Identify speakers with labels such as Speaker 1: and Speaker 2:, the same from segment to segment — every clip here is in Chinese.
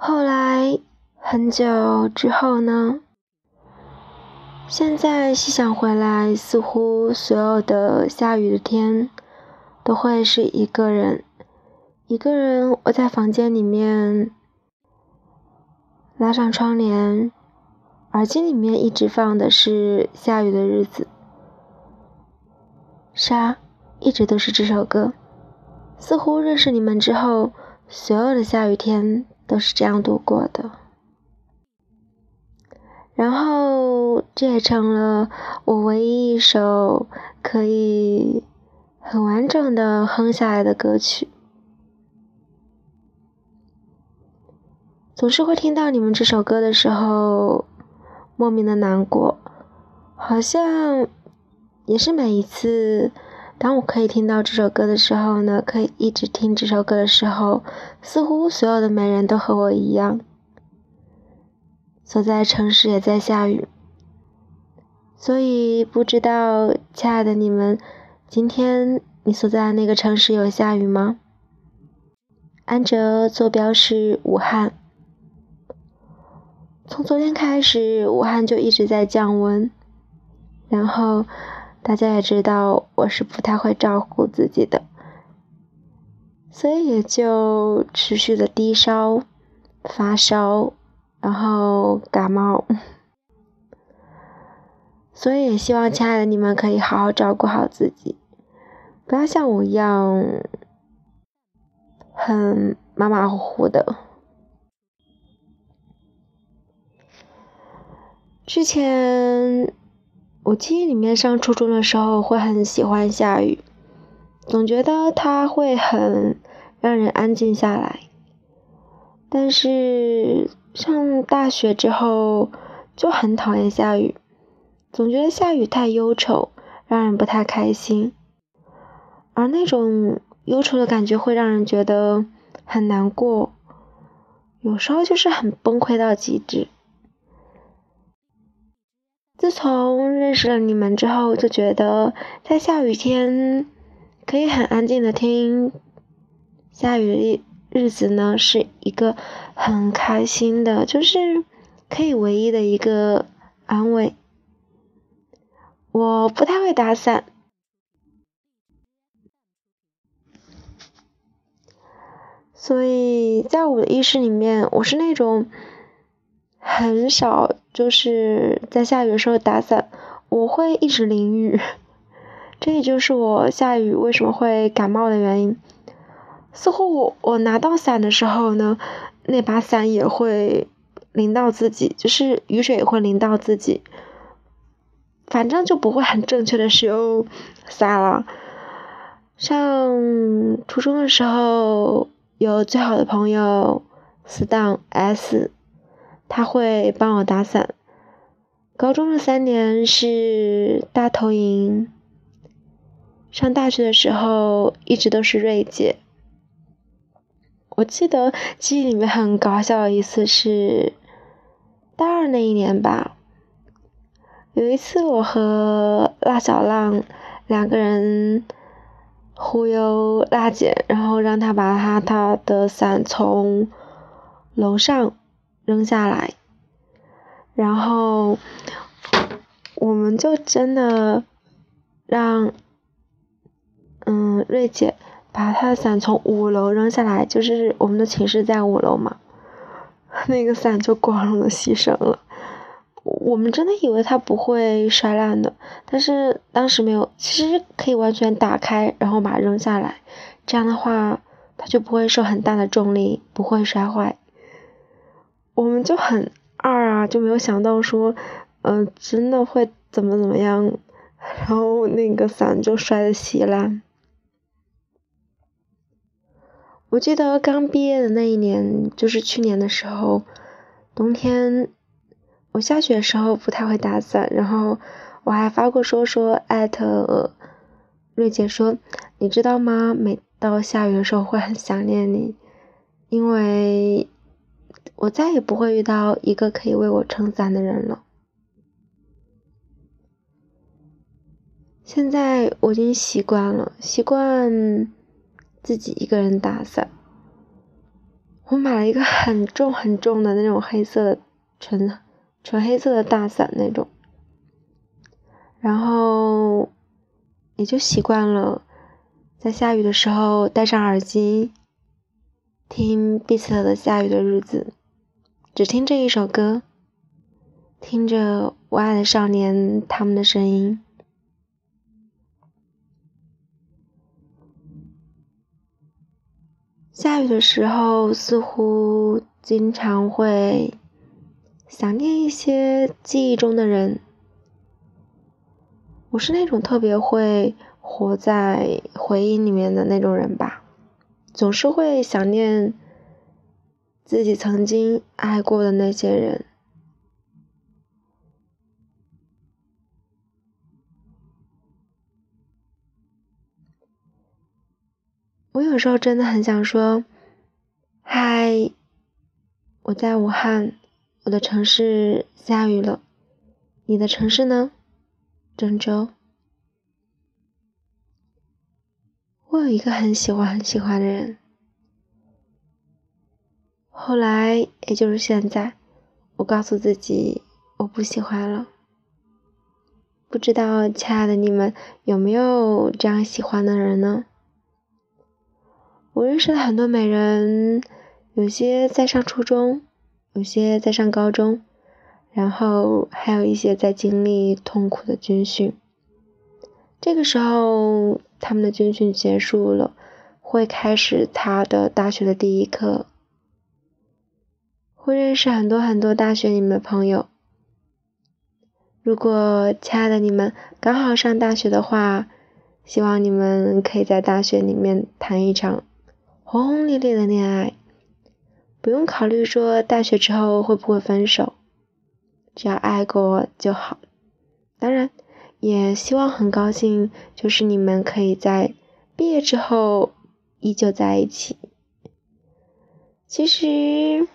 Speaker 1: 后来很久之后呢？现在细想回来，似乎所有的下雨的天，都会是一个人，一个人窝在房间里面，拉上窗帘，耳机里面一直放的是下雨的日子，沙一直都是这首歌。似乎认识你们之后，所有的下雨天。都是这样度过的，然后这也成了我唯一一首可以很完整的哼下来的歌曲。总是会听到你们这首歌的时候，莫名的难过，好像也是每一次。当我可以听到这首歌的时候呢，可以一直听这首歌的时候，似乎所有的美人都和我一样，所在城市也在下雨。所以不知道，亲爱的你们，今天你所在的那个城市有下雨吗？安哲坐标是武汉，从昨天开始，武汉就一直在降温，然后。大家也知道我是不太会照顾自己的，所以也就持续的低烧、发烧，然后感冒。所以也希望亲爱的你们可以好好照顾好自己，不要像我一样很马马虎虎的。之前。我记忆里面上初中的时候会很喜欢下雨，总觉得它会很让人安静下来。但是上大学之后就很讨厌下雨，总觉得下雨太忧愁，让人不太开心。而那种忧愁的感觉会让人觉得很难过，有时候就是很崩溃到极致。自从认识了你们之后，就觉得在下雨天可以很安静的听下雨的日子呢，是一个很开心的，就是可以唯一的一个安慰。我不太会打伞，所以在我的意识里面，我是那种。很少就是在下雨的时候打伞，我会一直淋雨，这也就是我下雨为什么会感冒的原因。似乎我我拿到伞的时候呢，那把伞也会淋到自己，就是雨水也会淋到自己，反正就不会很正确的使用伞了。上初中的时候有最好的朋友死党 S。他会帮我打伞。高中的三年是大头营，上大学的时候一直都是瑞姐。我记得记忆里面很搞笑的一次是大二那一年吧，有一次我和辣小浪两个人忽悠辣姐，然后让她把她她的伞从楼上。扔下来，然后我们就真的让嗯瑞姐把她的伞从五楼扔下来，就是我们的寝室在五楼嘛，那个伞就光荣的牺牲了。我们真的以为它不会摔烂的，但是当时没有，其实可以完全打开，然后把它扔下来，这样的话它就不会受很大的重力，不会摔坏。我们就很二啊，就没有想到说，嗯，真的会怎么怎么样，然后那个伞就摔得稀烂。我记得刚毕业的那一年，就是去年的时候，冬天，我下雪的时候不太会打伞，然后我还发过说说艾特瑞姐说，你知道吗？每到下雨的时候会很想念你，因为。我再也不会遇到一个可以为我撑伞的人了。现在我已经习惯了，习惯自己一个人打伞。我买了一个很重很重的那种黑色的纯纯黑色的大伞那种，然后也就习惯了在下雨的时候戴上耳机听碧奇的《下雨的日子》，只听这一首歌，听着我爱的少年他们的声音。下雨的时候，似乎经常会想念一些记忆中的人。我是那种特别会活在回忆里面的那种人吧，总是会想念自己曾经爱过的那些人。我有时候真的很想说：“嗨，我在武汉，我的城市下雨了。你的城市呢？郑州。”我有一个很喜欢很喜欢的人，后来也就是现在，我告诉自己我不喜欢了。不知道亲爱的你们有没有这样喜欢的人呢？我认识了很多美人，有些在上初中，有些在上高中，然后还有一些在经历痛苦的军训。这个时候，他们的军训结束了，会开始他的大学的第一课，会认识很多很多大学里面的朋友。如果亲爱的你们刚好上大学的话，希望你们可以在大学里面谈一场。轰轰烈烈的恋爱，不用考虑说大学之后会不会分手，只要爱过就好。当然，也希望很高兴，就是你们可以在毕业之后依旧在一起。其实，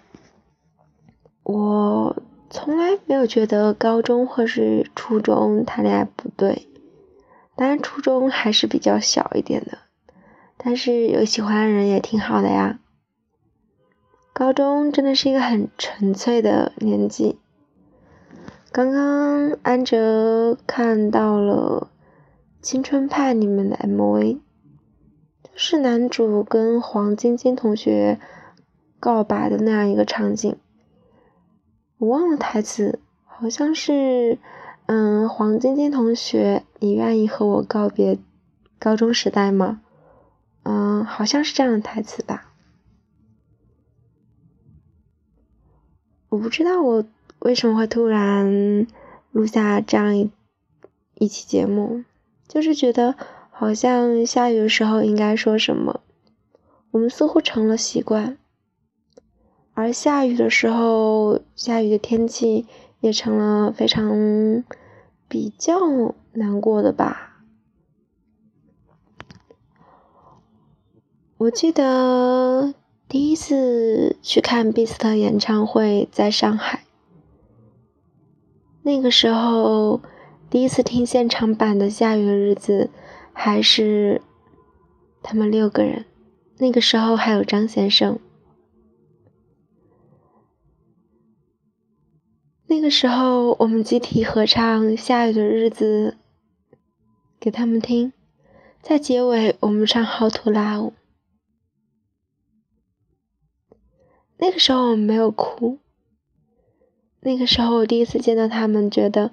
Speaker 1: 我从来没有觉得高中或是初中谈恋爱不对，当然初中还是比较小一点的。但是有喜欢的人也挺好的呀。高中真的是一个很纯粹的年纪。刚刚安哲看到了《青春派》里面的 MV，就是男主跟黄晶晶同学告白的那样一个场景。我忘了台词，好像是“嗯，黄晶晶同学，你愿意和我告别高中时代吗？”嗯，好像是这样的台词吧。我不知道我为什么会突然录下这样一一期节目，就是觉得好像下雨的时候应该说什么，我们似乎成了习惯，而下雨的时候，下雨的天气也成了非常比较难过的吧。我记得第一次去看 Beast 演唱会在上海，那个时候第一次听现场版的《下雨的日子》，还是他们六个人，那个时候还有张先生，那个时候我们集体合唱《下雨的日子》给他们听，在结尾我们唱《How to Love》。那个时候我们没有哭。那个时候我第一次见到他们，觉得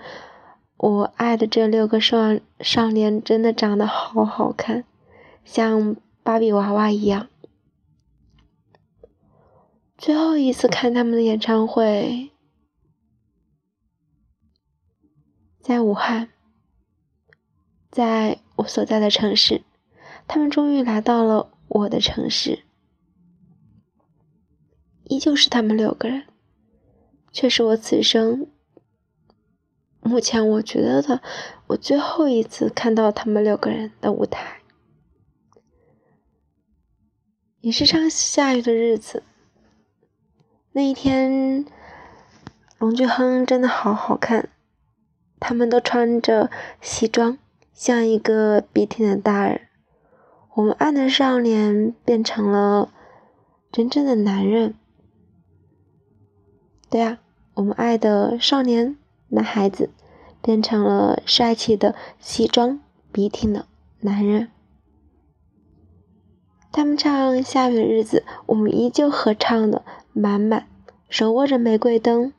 Speaker 1: 我爱的这六个少少年真的长得好好看，像芭比娃娃一样。最后一次看他们的演唱会，在武汉，在我所在的城市，他们终于来到了我的城市。依旧是他们六个人，却是我此生目前我觉得的我最后一次看到他们六个人的舞台，也是场下雨的日子。那一天，龙俊亨真的好好看，他们都穿着西装，像一个笔挺的大人。我们爱的少年变成了。真正的男人。对啊，我们爱的少年男孩子变成了帅气的西装笔挺的男人。他们唱《下雨的日子》，我们依旧合唱的满满，手握着玫瑰灯，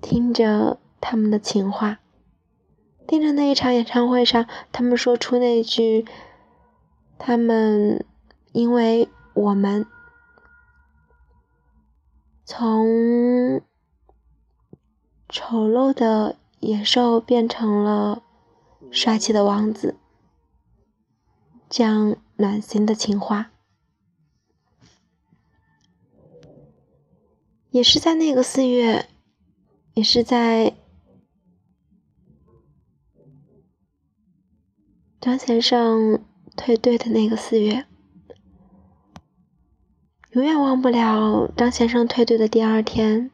Speaker 1: 听着他们的情话，听着那一场演唱会上他们说出那句：“他们因为我们从丑陋的野兽变成了帅气的王子。”这样暖心的情话，也是在那个四月，也是在张先生退队的那个四月，永远忘不了张先生退队的第二天。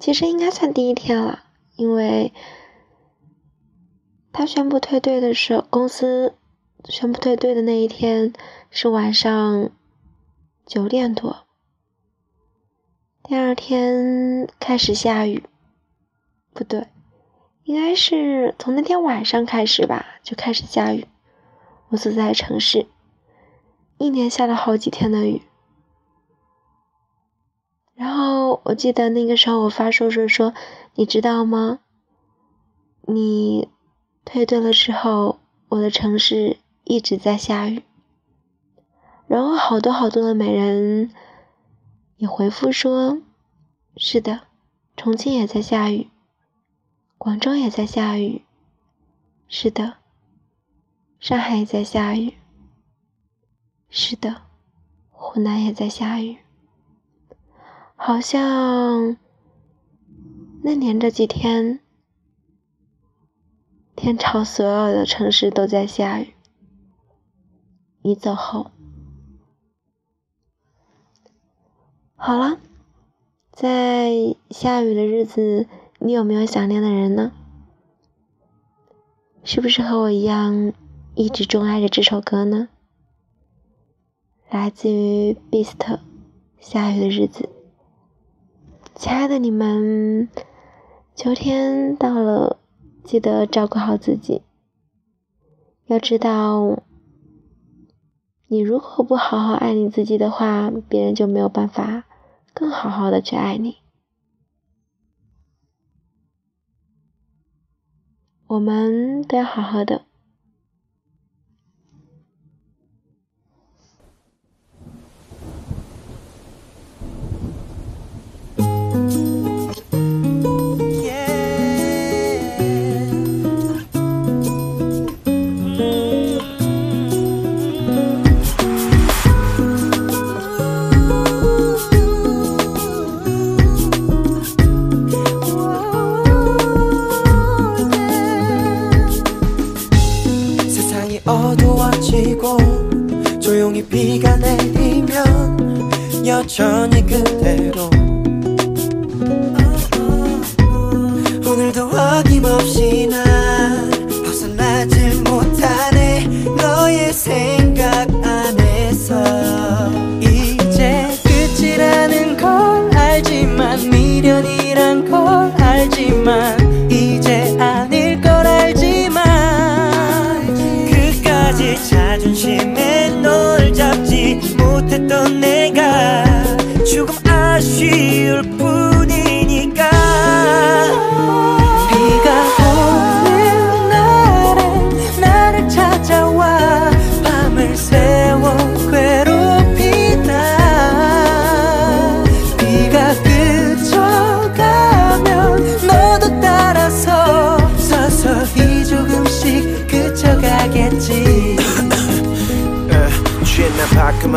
Speaker 1: 其实应该算第一天了，因为他宣布退队的时候，公司。宣布退队的那一天是晚上九点多，第二天开始下雨，不对，应该是从那天晚上开始吧，就开始下雨。我所在城市一连下了好几天的雨，然后我记得那个时候我发说说说，你知道吗？你退队了之后，我的城市。一直在下雨，然后好多好多的美人你回复说：“是的，重庆也在下雨，广州也在下雨，是的，上海也在下雨，是的，湖南也在下雨。好像那年这几天，天朝所有的城市都在下雨。”你走后，好了，在下雨的日子，你有没有想念的人呢？是不是和我一样，一直钟爱着这首歌呢？来自于 Beast，《下雨的日子》。亲爱的你们，秋天到了，记得照顾好自己。要知道。你如果不好好爱你自己的话，别人就没有办法更好好的去爱你。我们都要好好的。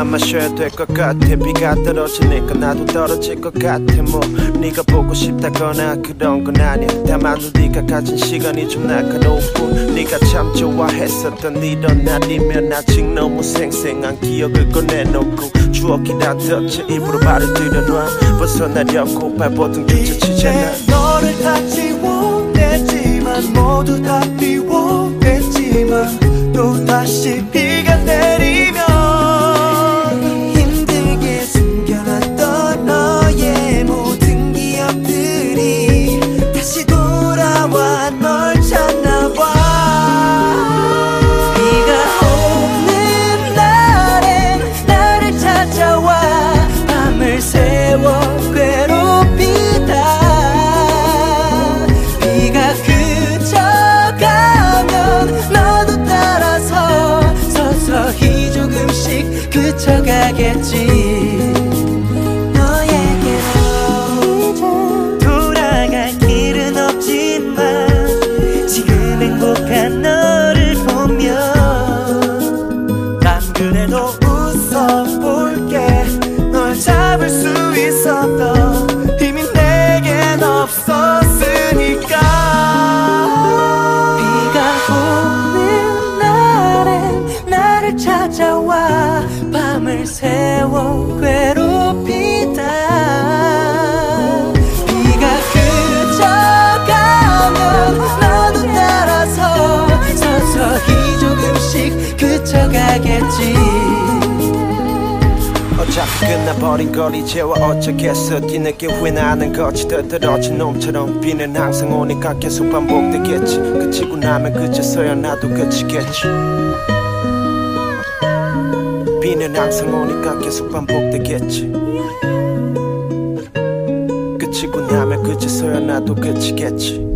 Speaker 2: 마셔야 될 것 같아. 비가 떨어지니까 나도 떨어질 것 같아. 뭐 네가 보고 싶다거나 그런 건 아니야. 다만 네가 가진 시간이 좀뿐 네가 참 좋아했었던 이런 날이면 아직 너무 생생한 기억을 꺼내놓고 추억이 다 덮쳐 입으로 말을 들여놔. 벗어나려고 발버둥 뒤쳐치잖아 너를 다 지워냈지만 모두 다 비워냈지만 또 다시 비가 내 어차피 끝나버린 걸 이제와 어쩌겠어. 뒤늦게 후회나는 거지 더떨어진 놈처럼 비는 항상 오니까 계속 반복되겠지. 그치고 나면 그제서야 나도 그치겠지. 비는 항상 오니까 계속 반복되겠지. 그치고 나면 그제서야 나도 그치겠지